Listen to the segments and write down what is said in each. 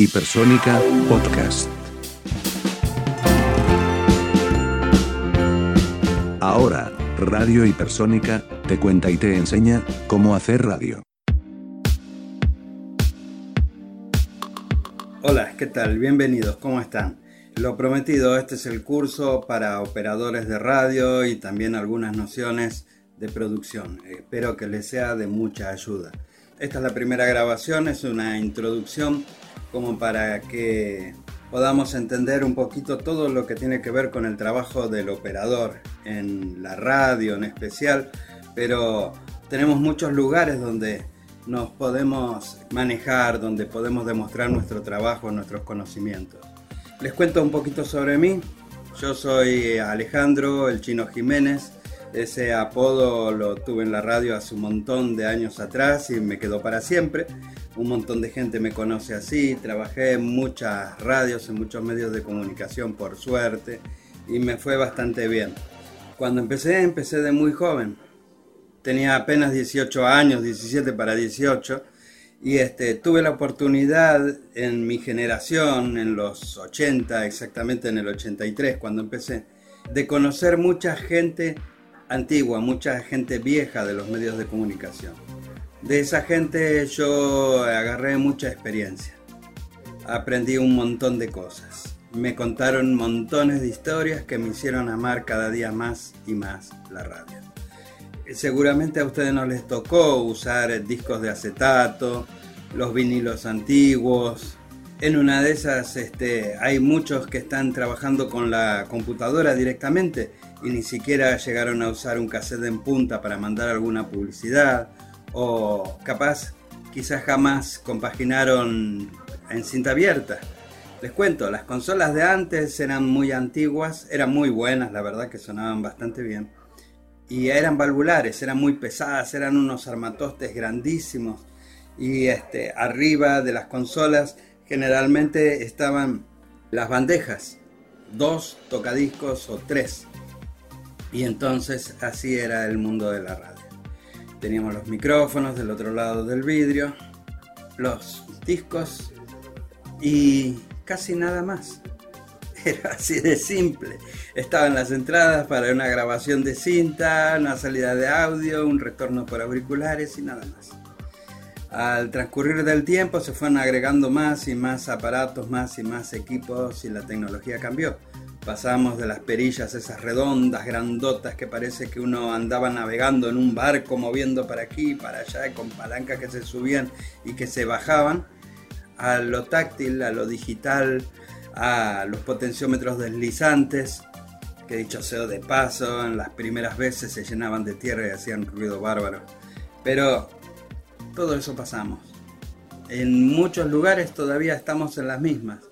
Hipersónica Podcast. Ahora, Radio Hipersónica, te cuenta y te enseña cómo hacer radio. Hola, ¿qué tal? Bienvenidos, ¿cómo están? Lo prometido, este es el curso para operadores de radio y también algunas nociones de producción. Espero que les sea de mucha ayuda. Esta es la primera grabación, es una introducción como para que podamos entender un poquito todo lo que tiene que ver con el trabajo del operador en la radio en especial, pero tenemos muchos lugares donde nos podemos manejar, donde podemos demostrar nuestro trabajo, nuestros conocimientos. Les cuento un poquito sobre mí. Yo soy Alejandro El Chino Jiménez. Ese apodo lo tuve en la radio hace un montón de años atrás y me quedó para siempre. Un montón de gente me conoce así. Trabajé en muchas radios, en muchos medios de comunicación por suerte y me fue bastante bien. Cuando empecé, empecé de muy joven. Tenía apenas 18 años, 17 para 18 y este, tuve la oportunidad en mi generación, en los 80, exactamente en el 83, cuando empecé, de conocer mucha gente antigua, mucha gente vieja de los medios de comunicación. De esa gente yo agarré mucha experiencia. Aprendí un montón de cosas. Me contaron montones de historias que me hicieron amar cada día más y más la radio seguramente a ustedes no les tocó usar discos de acetato, los vinilos antiguos. En una de esas este, hay muchos que están trabajando con la computadora directamente y ni siquiera llegaron a usar un cassette en punta para mandar alguna publicidad o capaz quizás jamás compaginaron en cinta abierta. Les cuento, las consolas de antes eran muy antiguas, eran muy buenas, la verdad que sonaban bastante bien y eran valvulares, eran muy pesadas, eran unos armatostes grandísimos y este, arriba de las consolas generalmente estaban las bandejas, dos tocadiscos o tres. Y entonces así era el mundo de la radio. Teníamos los micrófonos del otro lado del vidrio, los discos y casi nada más. Era así de simple. Estaban las entradas para una grabación de cinta, una salida de audio, un retorno por auriculares y nada más. Al transcurrir del tiempo se fueron agregando más y más aparatos, más y más equipos y la tecnología cambió. Pasamos de las perillas esas redondas, grandotas, que parece que uno andaba navegando en un barco moviendo para aquí para allá con palancas que se subían y que se bajaban, a lo táctil, a lo digital, a los potenciómetros deslizantes, que dicho sea de paso, en las primeras veces se llenaban de tierra y hacían ruido bárbaro. Pero todo eso pasamos. En muchos lugares todavía estamos en las mismas.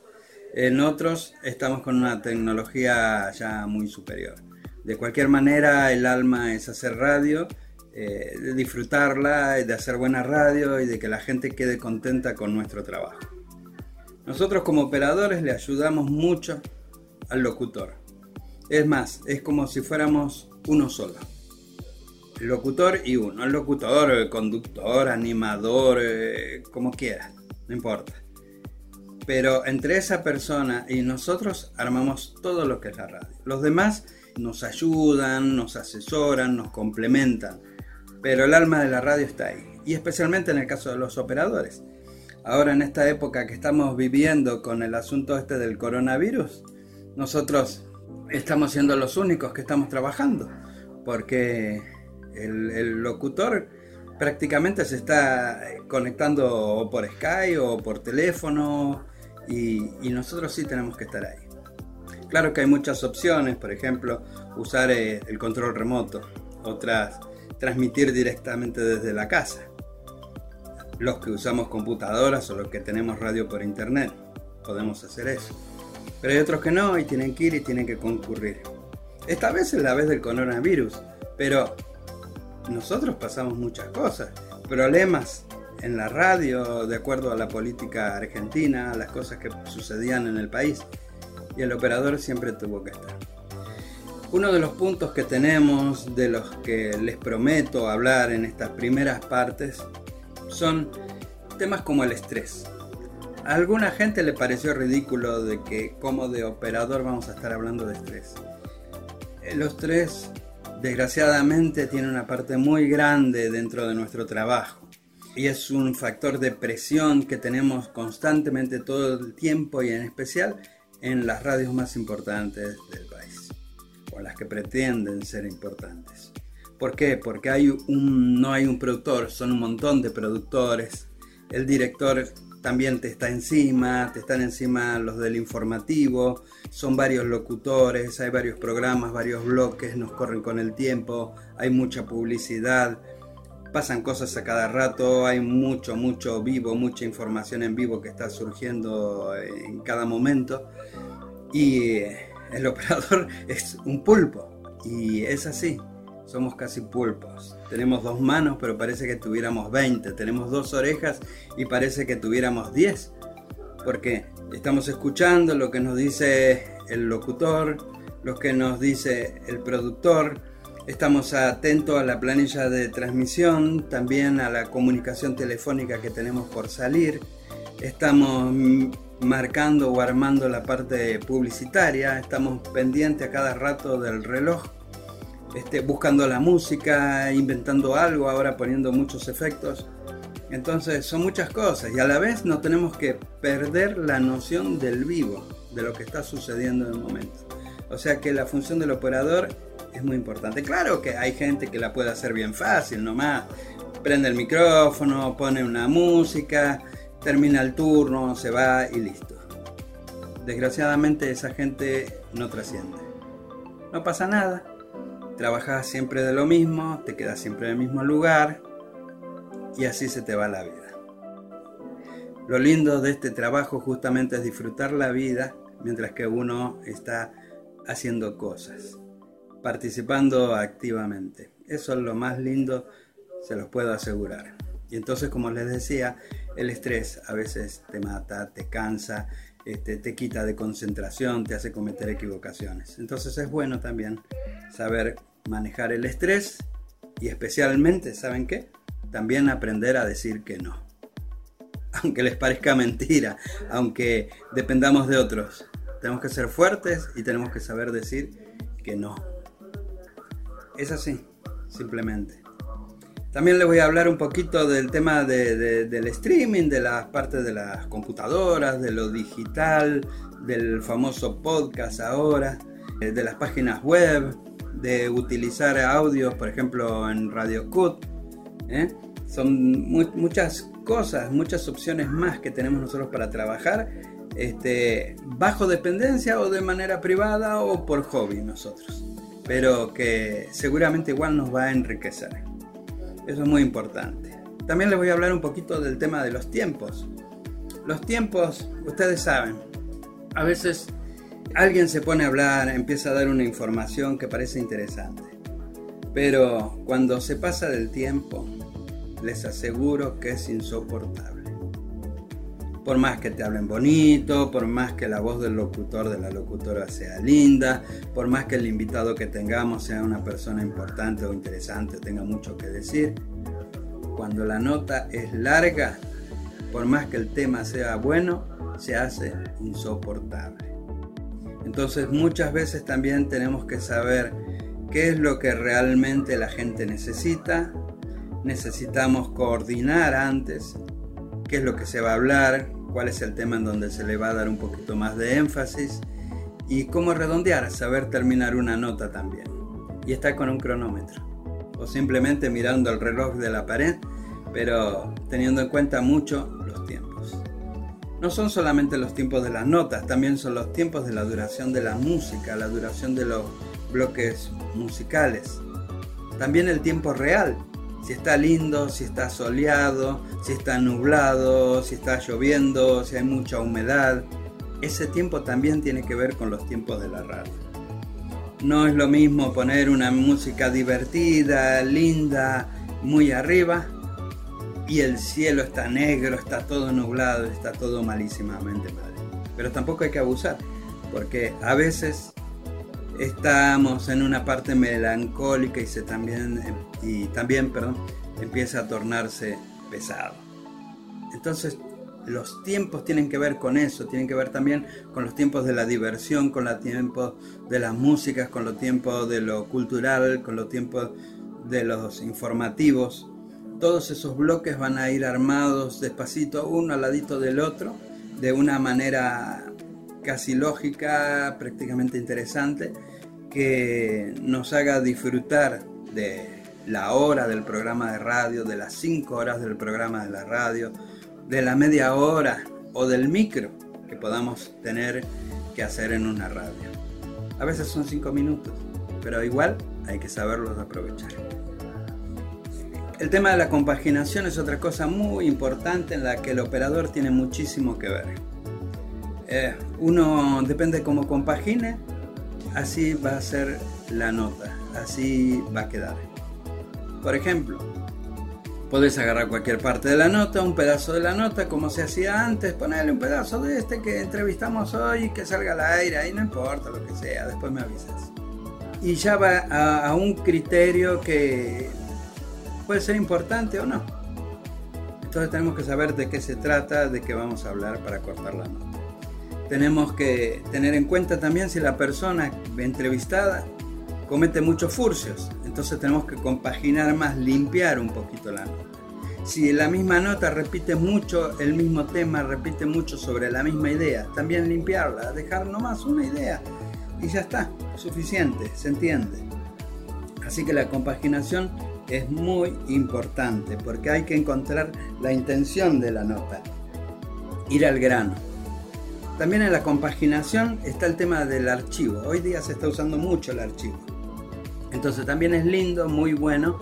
En otros estamos con una tecnología ya muy superior. De cualquier manera, el alma es hacer radio, eh, disfrutarla, de hacer buena radio y de que la gente quede contenta con nuestro trabajo. Nosotros como operadores le ayudamos mucho al locutor. Es más, es como si fuéramos uno solo. El locutor y uno. El locutor, el conductor, animador, eh, como quiera, no importa. Pero entre esa persona y nosotros armamos todo lo que es la radio. Los demás nos ayudan, nos asesoran, nos complementan. Pero el alma de la radio está ahí. Y especialmente en el caso de los operadores ahora en esta época que estamos viviendo con el asunto este del coronavirus, nosotros estamos siendo los únicos que estamos trabajando, porque el, locutor prácticamente se está conectando por Skype o por teléfono y, nosotros sí tenemos que estar ahí. Claro que hay muchas opciones, por ejemplo, usar eh, el control remoto, otras transmitir directamente desde la casa los que usamos computadoras o los que tenemos radio por internet. Podemos hacer eso. Pero hay otros que no y tienen que ir y tienen que concurrir. Esta vez es la vez del coronavirus, pero nosotros pasamos muchas cosas. Problemas en la radio, de acuerdo a la política argentina, a las cosas que sucedían en el país. Y el operador siempre tuvo que estar. Uno de los puntos que tenemos, de los que les prometo hablar en estas primeras partes, son temas como el estrés. A alguna gente le pareció ridículo de que como de operador vamos a estar hablando de estrés. Los estrés desgraciadamente tiene una parte muy grande dentro de nuestro trabajo y es un factor de presión que tenemos constantemente todo el tiempo y en especial en las radios más importantes del país o las que pretenden ser importantes. ¿Por qué? Porque hay un, no hay un productor, son un montón de productores. El director también te está encima, te están encima los del informativo, son varios locutores, hay varios programas, varios bloques, nos corren con el tiempo, hay mucha publicidad, pasan cosas a cada rato, hay mucho, mucho vivo, mucha información en vivo que está surgiendo en cada momento y el operador es un pulpo y es así somos casi pulpos. Tenemos dos manos, pero parece que tuviéramos 20. Tenemos dos orejas y parece que tuviéramos 10. Porque estamos escuchando lo que nos dice el locutor, lo que nos dice el productor. Estamos atentos a la planilla de transmisión, también a la comunicación telefónica que tenemos por salir. Estamos marcando o armando la parte publicitaria, estamos pendientes a cada rato del reloj este, buscando la música, inventando algo, ahora poniendo muchos efectos. Entonces son muchas cosas y a la vez no tenemos que perder la noción del vivo, de lo que está sucediendo en el momento. O sea que la función del operador es muy importante. Claro que hay gente que la puede hacer bien fácil, nomás prende el micrófono, pone una música, termina el turno, se va y listo. Desgraciadamente esa gente no trasciende. No pasa nada, trabajas siempre de lo mismo, te quedas siempre en el mismo lugar y así se te va la vida. Lo lindo de este trabajo justamente es disfrutar la vida mientras que uno está haciendo cosas, participando activamente. Eso es lo más lindo, se los puedo asegurar. Y entonces, como les decía, el estrés a veces te mata, te cansa, este, te quita de concentración, te hace cometer equivocaciones. Entonces es bueno también saber manejar el estrés y especialmente, ¿saben qué? También aprender a decir que no. Aunque les parezca mentira, aunque dependamos de otros, tenemos que ser fuertes y tenemos que saber decir que no. Es así, simplemente. También les voy a hablar un poquito del tema del streaming, de las partes de las computadoras, de lo digital, del famoso podcast ahora, eh, de las páginas web, de utilizar audios, por ejemplo, en Radio Cut. ¿eh? Son muchas cosas, muchas opciones más que tenemos nosotros para trabajar este, bajo dependencia o de manera privada o por hobby nosotros. Pero que seguramente igual nos va a enriquecer. Eso es muy importante. También les voy a hablar un poquito del tema de los tiempos. Los tiempos, ustedes saben, a veces alguien se pone a hablar, empieza a dar una información que parece interesante. Pero cuando se pasa del tiempo, les aseguro que es insoportable. Por más que te hablen bonito, por más que la voz del locutor, de la locutora sea linda, por más que el invitado que tengamos sea una persona importante o interesante, tenga mucho que decir, cuando la nota es larga, por más que el tema sea bueno, se hace insoportable. Entonces muchas veces también tenemos que saber qué es lo que realmente la gente necesita. Necesitamos coordinar antes qué es lo que se va a hablar, cuál es el tema en donde se le va a dar un poquito más de énfasis y cómo redondear, saber terminar una nota también. Y estar con un cronómetro. O simplemente mirando el reloj de la pared, pero teniendo en cuenta mucho los tiempos. No son solamente los tiempos de las notas, también son los tiempos de la duración de la música, la duración de los bloques musicales. También el tiempo real, si está lindo, si está soleado, si está nublado, si está lloviendo, si hay mucha humedad. Ese tiempo también tiene que ver con los tiempos de la radio. No es lo mismo poner una música divertida, linda, muy arriba, y el cielo está negro, está todo nublado, está todo malísimamente mal. Pero tampoco hay que abusar, porque a veces estamos en una parte melancólica y se también y también, perdón, empieza a tornarse pesado. Entonces, los tiempos tienen que ver con eso, tienen que ver también con los tiempos de la diversión, con los tiempos de las músicas, con los tiempos de lo cultural, con los tiempos de los informativos. Todos esos bloques van a ir armados despacito, uno al ladito del otro, de una manera casi lógica, prácticamente interesante, que nos haga disfrutar de la hora del programa de radio, de las cinco horas del programa de la radio, de la media hora o del micro que podamos tener que hacer en una radio. A veces son cinco minutos, pero igual hay que saberlos aprovechar. El tema de la compaginación es otra cosa muy importante en la que el operador tiene muchísimo que ver. Eh, uno depende cómo compagine, así va a ser la nota, así va a quedar. Por ejemplo, podés agarrar cualquier parte de la nota, un pedazo de la nota, como se hacía antes, ponerle un pedazo de este que entrevistamos hoy y que salga al aire, ahí no importa lo que sea, después me avisas. Y ya va a, a un criterio que puede ser importante o no. Entonces tenemos que saber de qué se trata, de qué vamos a hablar para cortar la nota. Tenemos que tener en cuenta también si la persona entrevistada comete muchos furcios. Entonces tenemos que compaginar más, limpiar un poquito la nota. Si la misma nota repite mucho el mismo tema, repite mucho sobre la misma idea, también limpiarla, dejar nomás una idea y ya está, suficiente, se entiende. Así que la compaginación es muy importante porque hay que encontrar la intención de la nota, ir al grano. También en la compaginación está el tema del archivo. Hoy día se está usando mucho el archivo. Entonces también es lindo, muy bueno,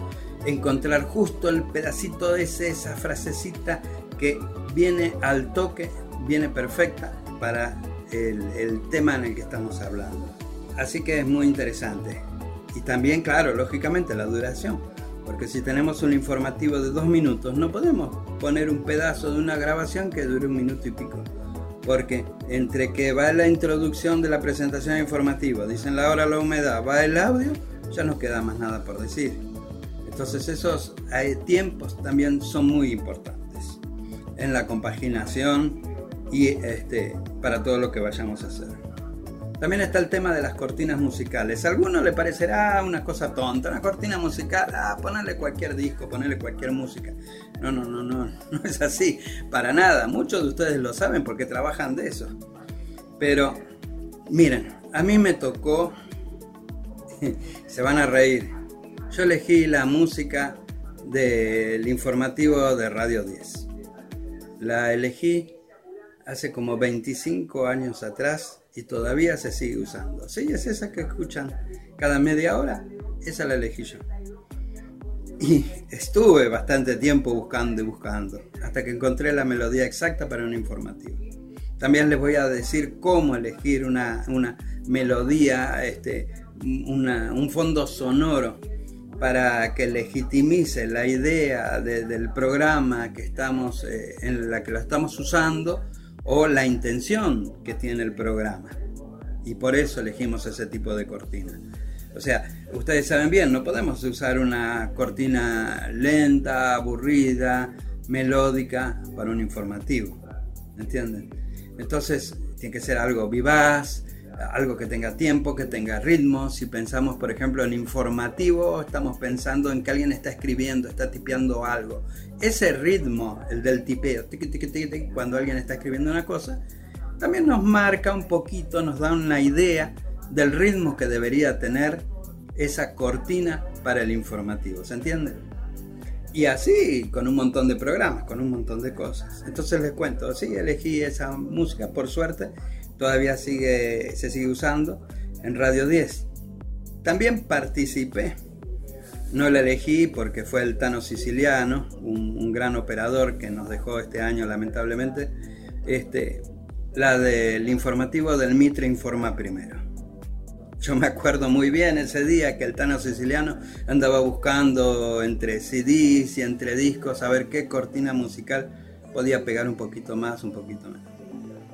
encontrar justo el pedacito ese, esa frasecita que viene al toque, viene perfecta para el, el, tema en el que estamos hablando. Así que es muy interesante. Y también, claro, lógicamente la duración. Porque si tenemos un informativo de dos minutos, no podemos poner un pedazo de una grabación que dure un minuto y pico. Porque entre que va la introducción de la presentación informativa, dicen la hora, la humedad, va el audio, ya no queda más nada por decir. Entonces esos tiempos también son muy importantes en la compaginación y este, para todo lo que vayamos a hacer. También está el tema de las cortinas musicales. A alguno le parecerá una cosa tonta, una cortina musical, ah, ponerle cualquier disco, ponerle cualquier música. No, no, no, no, no es así, para nada. Muchos de ustedes lo saben porque trabajan de eso. Pero, miren, a mí me tocó se van a reír. Yo elegí la música del informativo de Radio 10. La elegí hace como 25 años atrás y todavía se sigue usando. Sí, es esa que escuchan cada media hora, esa la elegí yo. Y estuve bastante tiempo buscando y buscando, hasta que encontré la melodía exacta para un informativo. También les voy a decir cómo elegir una, una melodía este, un fondo sonoro para que legitimice la idea del programa que estamos, eh, en la que lo estamos usando o la intención que tiene el programa. Y por eso elegimos ese tipo de cortina. O sea, ustedes saben bien, no podemos usar una cortina lenta, aburrida, melódica para un informativo. ¿Entienden? Entonces, tiene que ser algo vivaz, algo que tenga tiempo, que tenga ritmo. Si pensamos, por ejemplo, en informativo, estamos pensando en que alguien está escribiendo, está tipeando algo. Ese ritmo, el del tipeo, cuando alguien está escribiendo una cosa, también nos marca un poquito, nos da una idea del ritmo que debería tener esa cortina para el informativo. ¿Se entiende? Y así con un montón de programas, con un montón de cosas. Entonces les cuento, sí, elegí esa música por suerte todavía sigue, se sigue usando en Radio 10. También participé, no la elegí porque fue el Tano Siciliano, un, gran operador que nos dejó este año lamentablemente, este, la del informativo del Mitre Informa Primero. Yo me acuerdo muy bien ese día que el Tano Siciliano andaba buscando entre CDs y entre discos a ver qué cortina musical podía pegar un poquito más, un poquito menos.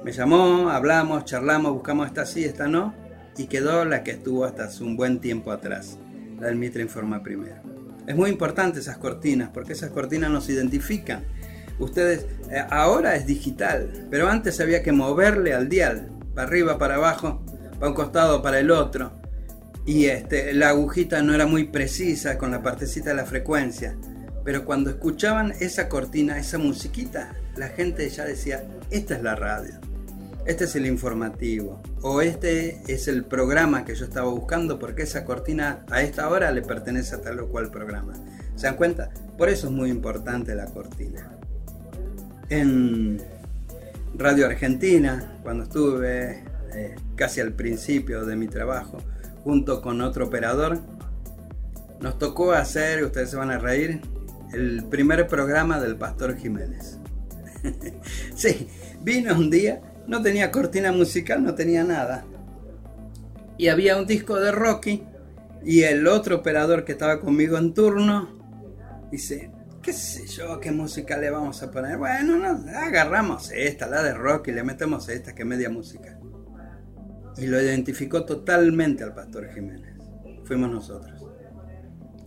Me llamó, hablamos, charlamos, buscamos esta sí, esta no, y quedó la que estuvo hasta hace un buen tiempo atrás, la del Mitre Informa Primero. Es muy importante esas cortinas, porque esas cortinas nos identifican. Ustedes, eh, ahora es digital, pero antes había que moverle al dial, para arriba, para abajo, para un costado, para el otro. Y este, la agujita no era muy precisa con la partecita de la frecuencia. Pero cuando escuchaban esa cortina, esa musiquita, la gente ya decía, esta es la radio, este es el informativo, o este es el programa que yo estaba buscando porque esa cortina a esta hora le pertenece a tal o cual programa. ¿Se dan cuenta? Por eso es muy importante la cortina. En Radio Argentina, cuando estuve eh, casi al principio de mi trabajo, junto con otro operador, nos tocó hacer, ustedes se van a reír, el primer programa del Pastor Jiménez. sí, vino un día, no tenía cortina musical, no tenía nada. Y había un disco de Rocky y el otro operador que estaba conmigo en turno dice, qué sé yo, qué música le vamos a poner. Bueno, no, agarramos esta, la de Rocky, le metemos esta, que media música. Y lo identificó totalmente al Pastor Jiménez. Fuimos nosotros.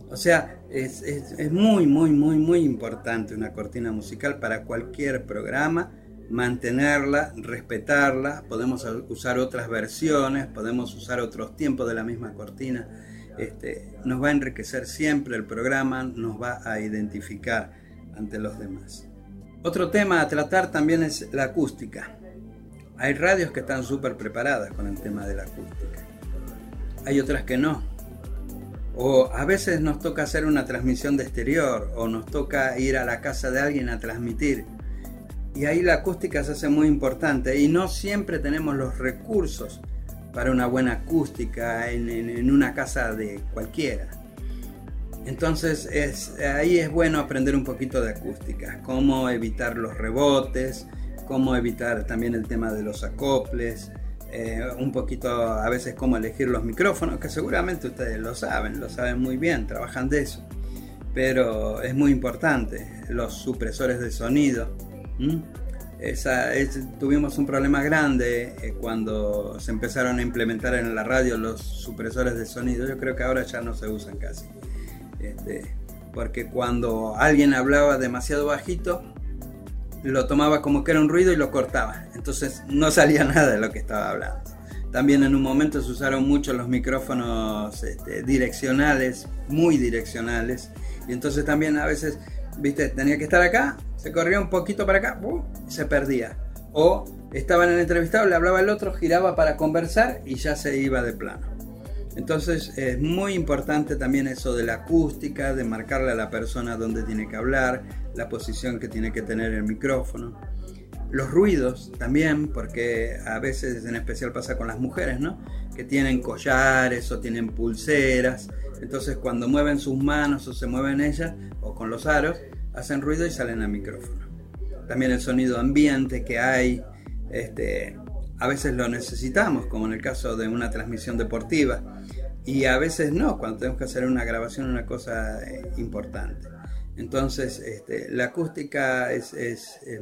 O sea, es, muy, muy, muy, muy importante una cortina musical para cualquier programa, mantenerla, respetarla, podemos usar otras versiones, podemos usar otros tiempos de la misma cortina, este, nos va a enriquecer siempre el programa, nos va a identificar ante los demás. Otro tema a tratar también es la acústica. Hay radios que están súper preparadas con el tema de la acústica. Hay otras que no o a veces nos toca hacer una transmisión de exterior o nos toca ir a la casa de alguien a transmitir. Y ahí la acústica se hace muy importante y no siempre tenemos los recursos para una buena acústica en, una casa de cualquiera. Entonces es, ahí es bueno aprender un poquito de acústica, cómo evitar los rebotes, cómo evitar también el tema de los acoples, eh, un poquito a veces cómo elegir los micrófonos, que seguramente ustedes lo saben, lo saben muy bien, trabajan de eso. Pero es muy importante, los supresores de sonido. Tuvimos un problema grande eh, cuando se empezaron a implementar en la radio los supresores de sonido. Yo creo que ahora ya no se usan casi. Este, porque cuando alguien hablaba demasiado bajito, lo tomaba como que era un ruido y lo cortaba. Entonces no salía nada de lo que estaba hablando. También en un momento se usaron mucho los micrófonos este, direccionales, muy direccionales. Y entonces también a veces, viste, tenía que estar acá, se corría un poquito para acá, se perdía. O estaba en el entrevistado, le hablaba el otro, giraba para conversar y ya se iba de plano. Entonces es muy importante también eso de la acústica, de marcarle a la persona dónde tiene que hablar, la posición que tiene que tener el micrófono. Los ruidos también, porque a veces en especial pasa con las mujeres, ¿no? Que tienen collares o tienen pulseras. Entonces cuando mueven sus manos o se mueven ellas o con los aros, hacen ruido y salen al micrófono. También el sonido ambiente que hay, este, a veces lo necesitamos, como en el caso de una transmisión deportiva, y a veces no, cuando tenemos que hacer una grabación, una cosa eh, importante. Entonces, este, la acústica es,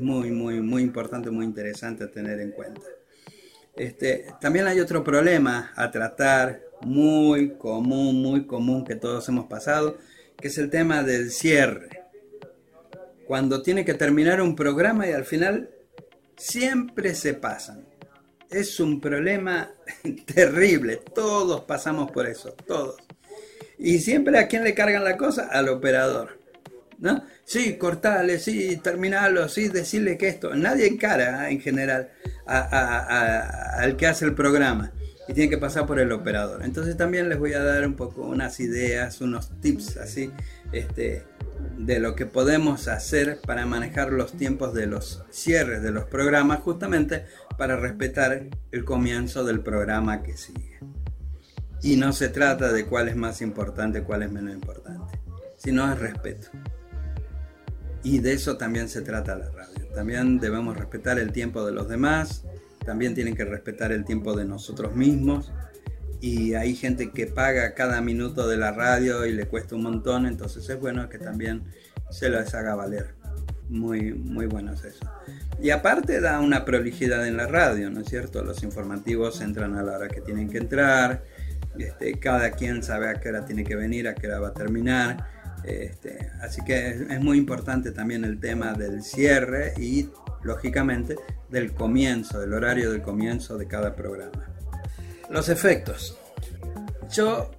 muy, muy, muy importante, muy interesante a tener en cuenta. Este, también hay otro problema a tratar, muy común, muy común que todos hemos pasado, que es el tema del cierre. Cuando tiene que terminar un programa y al final siempre se pasan es un problema terrible. Todos pasamos por eso, todos. Y siempre a quién le cargan la cosa? Al operador. ¿No? Sí, cortale, sí, terminalo, sí, decirle que esto. Nadie encara ¿eh? en general al que hace el programa y tiene que pasar por el operador. Entonces también les voy a dar un poco unas ideas, unos tips así, este, de lo que podemos hacer para manejar los tiempos de los cierres de los programas, justamente para respetar el comienzo del programa que sigue. Y no se trata de cuál es más importante, cuál es menos importante, sino es respeto. Y de eso también se trata la radio. También debemos respetar el tiempo de los demás, también tienen que respetar el tiempo de nosotros mismos. Y hay gente que paga cada minuto de la radio y le cuesta un montón, entonces es bueno que también se les haga valer. Muy, muy bueno es eso. Y aparte da una prolijidad en la radio, ¿no es cierto? Los informativos entran a la hora que tienen que entrar, este, cada quien sabe a qué hora tiene que venir, a qué hora va a terminar. Este, así que es, muy importante también el tema del cierre y, lógicamente, del comienzo, del horario del comienzo de cada programa. Los efectos. Yo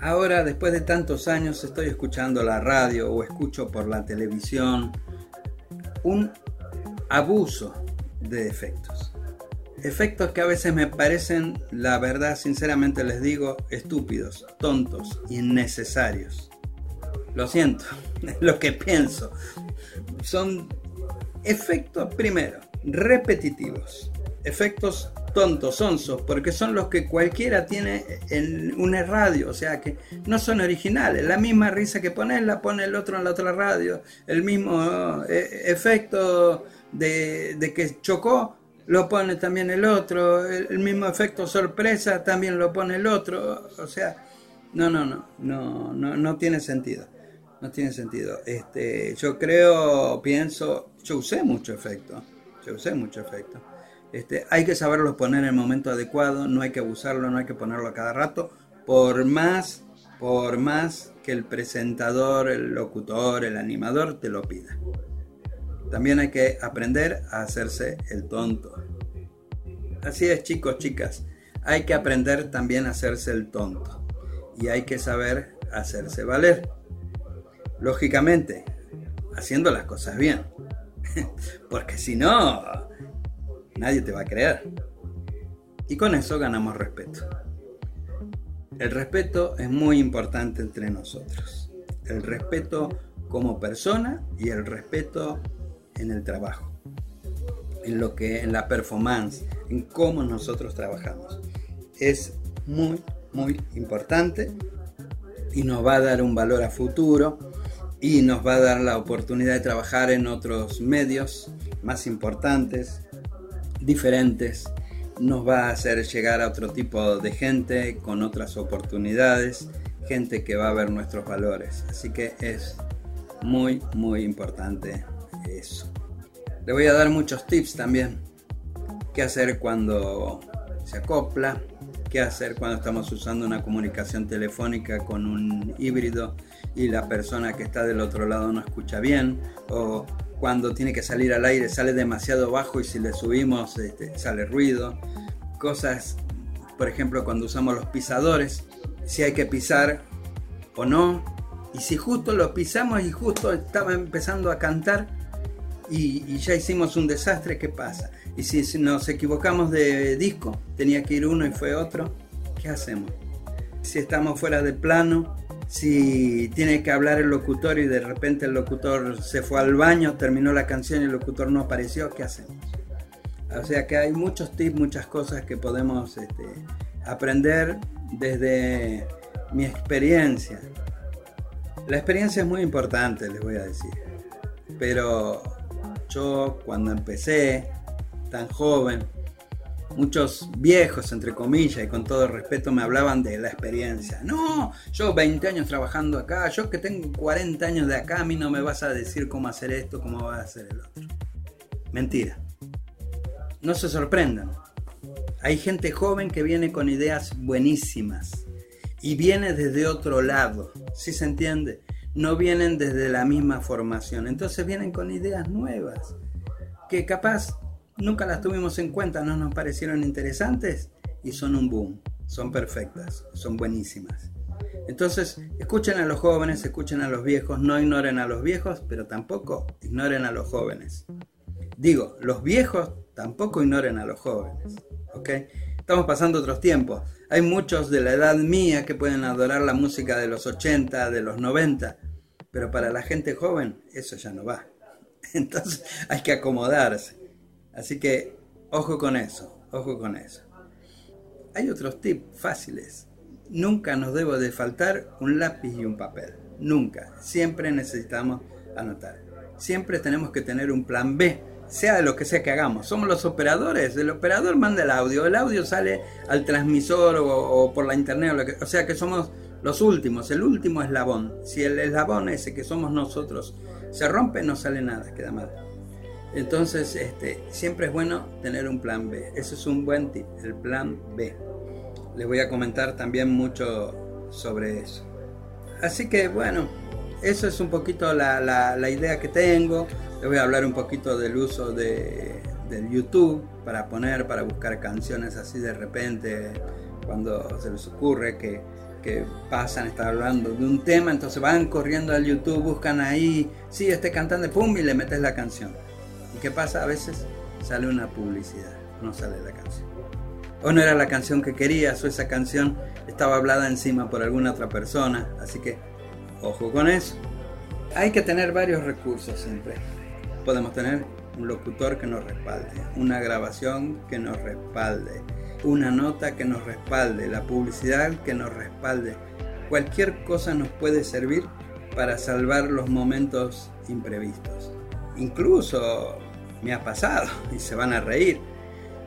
ahora, después de tantos años, estoy escuchando la radio o escucho por la televisión un abuso de efectos. Efectos que a veces me parecen, la verdad, sinceramente les digo, estúpidos, tontos, innecesarios. Lo siento, es lo que pienso. Son efectos, primero, repetitivos. Efectos tontos, sonsos, porque son los que cualquiera tiene en una radio, o sea que no son originales. La misma risa que pones la pone el otro en la otra radio. El mismo eh, efecto de, que chocó lo pone también el otro. El, mismo efecto sorpresa también lo pone el otro. O sea, no, no, no, no, no, no tiene sentido. No tiene sentido. Este, yo creo, pienso, yo usé mucho efecto. Yo usé mucho efecto este, hay que saberlo poner en el momento adecuado, no hay que abusarlo, no hay que ponerlo a cada rato, por más, por más que el presentador, el locutor, el animador te lo pida. También hay que aprender a hacerse el tonto. Así es, chicos, chicas. Hay que aprender también a hacerse el tonto. Y hay que saber hacerse valer. Lógicamente, haciendo las cosas bien. Porque si no, nadie te va a creer. Y con eso ganamos respeto. El respeto es muy importante entre nosotros. El respeto como persona y el respeto en el trabajo. En lo que en la performance, en cómo nosotros trabajamos. Es muy muy importante y nos va a dar un valor a futuro y nos va a dar la oportunidad de trabajar en otros medios más importantes, diferentes, nos va a hacer llegar a otro tipo de gente con otras oportunidades, gente que va a ver nuestros valores. Así que es muy, muy importante eso. Le voy a dar muchos tips también. ¿Qué hacer cuando se acopla? ¿Qué hacer cuando estamos usando una comunicación telefónica con un híbrido y la persona que está del otro lado no escucha bien? ¿O cuando tiene que salir al aire sale demasiado bajo y si le subimos este, sale ruido. Cosas, por ejemplo, cuando usamos los pisadores, si hay que pisar o no. Y si justo lo pisamos y justo estaba empezando a cantar y, ya hicimos un desastre, ¿qué pasa? Y si nos equivocamos de disco, tenía que ir uno y fue otro, ¿qué hacemos? Si estamos fuera de plano, si tiene que hablar el locutor y de repente el locutor se fue al baño, terminó la canción y el locutor no apareció, ¿qué hacemos? O sea que hay muchos tips, muchas cosas que podemos este, aprender desde mi experiencia. La experiencia es muy importante, les voy a decir. Pero yo cuando empecé, tan joven, muchos viejos, entre comillas, y con todo respeto, me hablaban de la experiencia. No, yo 20 años trabajando acá, yo que tengo 40 años de acá, a mí no me vas a decir cómo hacer esto, cómo va a hacer el otro. Mentira. No se sorprendan. Hay gente joven que viene con ideas buenísimas y viene desde otro lado, ¿sí se entiende? No vienen desde la misma formación, entonces vienen con ideas nuevas que capaz nunca las tuvimos en cuenta, no nos parecieron interesantes y son un boom, son perfectas, son buenísimas. Entonces, escuchen a los jóvenes, escuchen a los viejos, no ignoren a los viejos, pero tampoco ignoren a los jóvenes. Digo, los viejos tampoco ignoren a los jóvenes, ¿ok? Estamos pasando otros tiempos. Hay muchos de la edad mía que pueden adorar la música de los 80, de los 90, pero para la gente joven eso ya no va. Entonces hay que acomodarse. Así que ojo con eso, ojo con eso. Hay otros tips fáciles. Nunca nos debo de faltar un lápiz y un papel. Nunca. Siempre necesitamos anotar. Siempre tenemos que tener un plan B, sea lo que sea que hagamos. Somos los operadores. El operador manda el audio. El audio sale al transmisor o, por la internet. O, o sea que somos los últimos. El último eslabón. Si el eslabón ese que somos nosotros se rompe, no sale nada. Queda mal. Entonces, este, siempre es bueno tener un plan B. Eso es un buen tip, el plan B. Les voy a comentar también mucho sobre eso. Así que bueno, eso es un poquito la, la, idea que tengo. Les voy a hablar un poquito del uso de, del YouTube para poner, para buscar canciones así de repente, cuando se les ocurre que, que pasan, están hablando de un tema, entonces van corriendo al YouTube, buscan ahí, sí, este cantante, pum, y le metes la canción. ¿Y qué pasa? A veces sale una publicidad, no sale la canción. O no era la canción que querías, o esa canción estaba hablada encima por alguna otra persona, así que ojo con eso. Hay que tener varios recursos siempre. Podemos tener un locutor que nos respalde, una grabación que nos respalde, una nota que nos respalde, la publicidad que nos respalde. Cualquier cosa nos puede servir para salvar los momentos imprevistos. Incluso me ha pasado y se van a reír.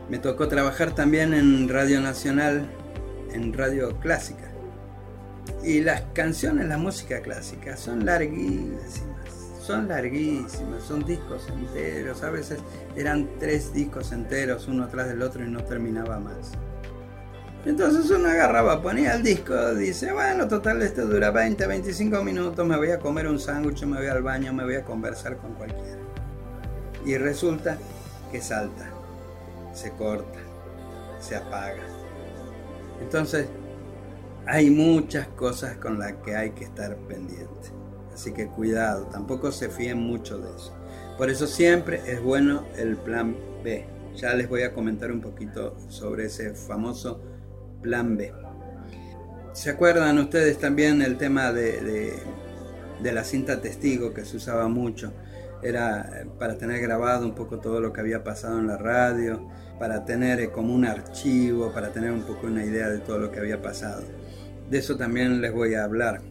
Me tocó trabajar también en Radio Nacional, en Radio Clásica. Y las canciones, la música clásica, son larguísimas son larguísimas, son discos enteros, a veces eran tres discos enteros uno atrás del otro y no terminaba más. Entonces uno agarraba, ponía el disco, dice, bueno, total, esto dura 20, 25 minutos, me voy a comer un sándwich, me voy al baño, me voy a conversar con cualquiera. Y resulta que salta, se corta, se apaga. Entonces, hay muchas cosas con las que hay que estar pendiente. Así que cuidado, tampoco se fíen mucho de eso. Por eso siempre es bueno el plan B. Ya les voy a comentar un poquito sobre ese famoso plan B. ¿Se acuerdan ustedes también el tema de, la cinta testigo que se usaba mucho? Era para tener grabado un poco todo lo que había pasado en la radio, para tener eh, como un archivo, para tener un poco una idea de todo lo que había pasado. De eso también les voy a hablar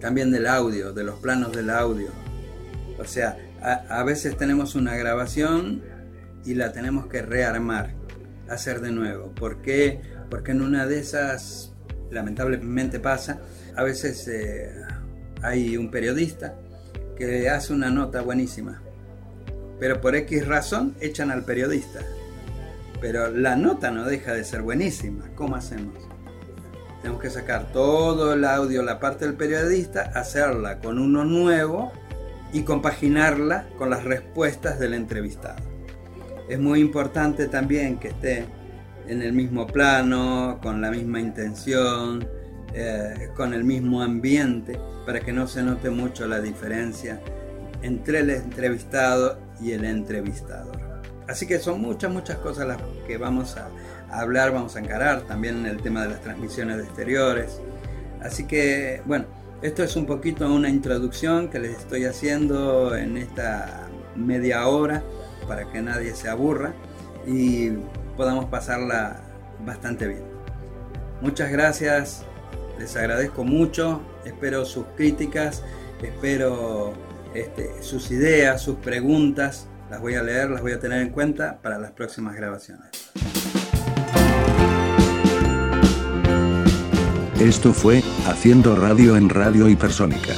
también del audio, de los planos del audio. O sea, a, veces tenemos una grabación y la tenemos que rearmar, hacer de nuevo. ¿Por qué? Porque en una de esas, lamentablemente pasa, a veces eh, hay un periodista que hace una nota buenísima, pero por X razón echan al periodista. Pero la nota no deja de ser buenísima. ¿Cómo hacemos? Tenemos que sacar todo el audio, la parte del periodista, hacerla con uno nuevo y compaginarla con las respuestas del entrevistado. Es muy importante también que esté en el mismo plano, con la misma intención, eh, con el mismo ambiente, para que no se note mucho la diferencia entre el entrevistado y el entrevistador. Así que son muchas, muchas cosas las que vamos a, hablar, vamos a encarar también en el tema de las transmisiones de exteriores. Así que, bueno, esto es un poquito una introducción que les estoy haciendo en esta media hora para que nadie se aburra y podamos pasarla bastante bien. Muchas gracias, les agradezco mucho, espero sus críticas, espero este, sus ideas, sus preguntas, las voy a leer, las voy a tener en cuenta para las próximas grabaciones. Esto fue Haciendo Radio en Radio Hipersónica.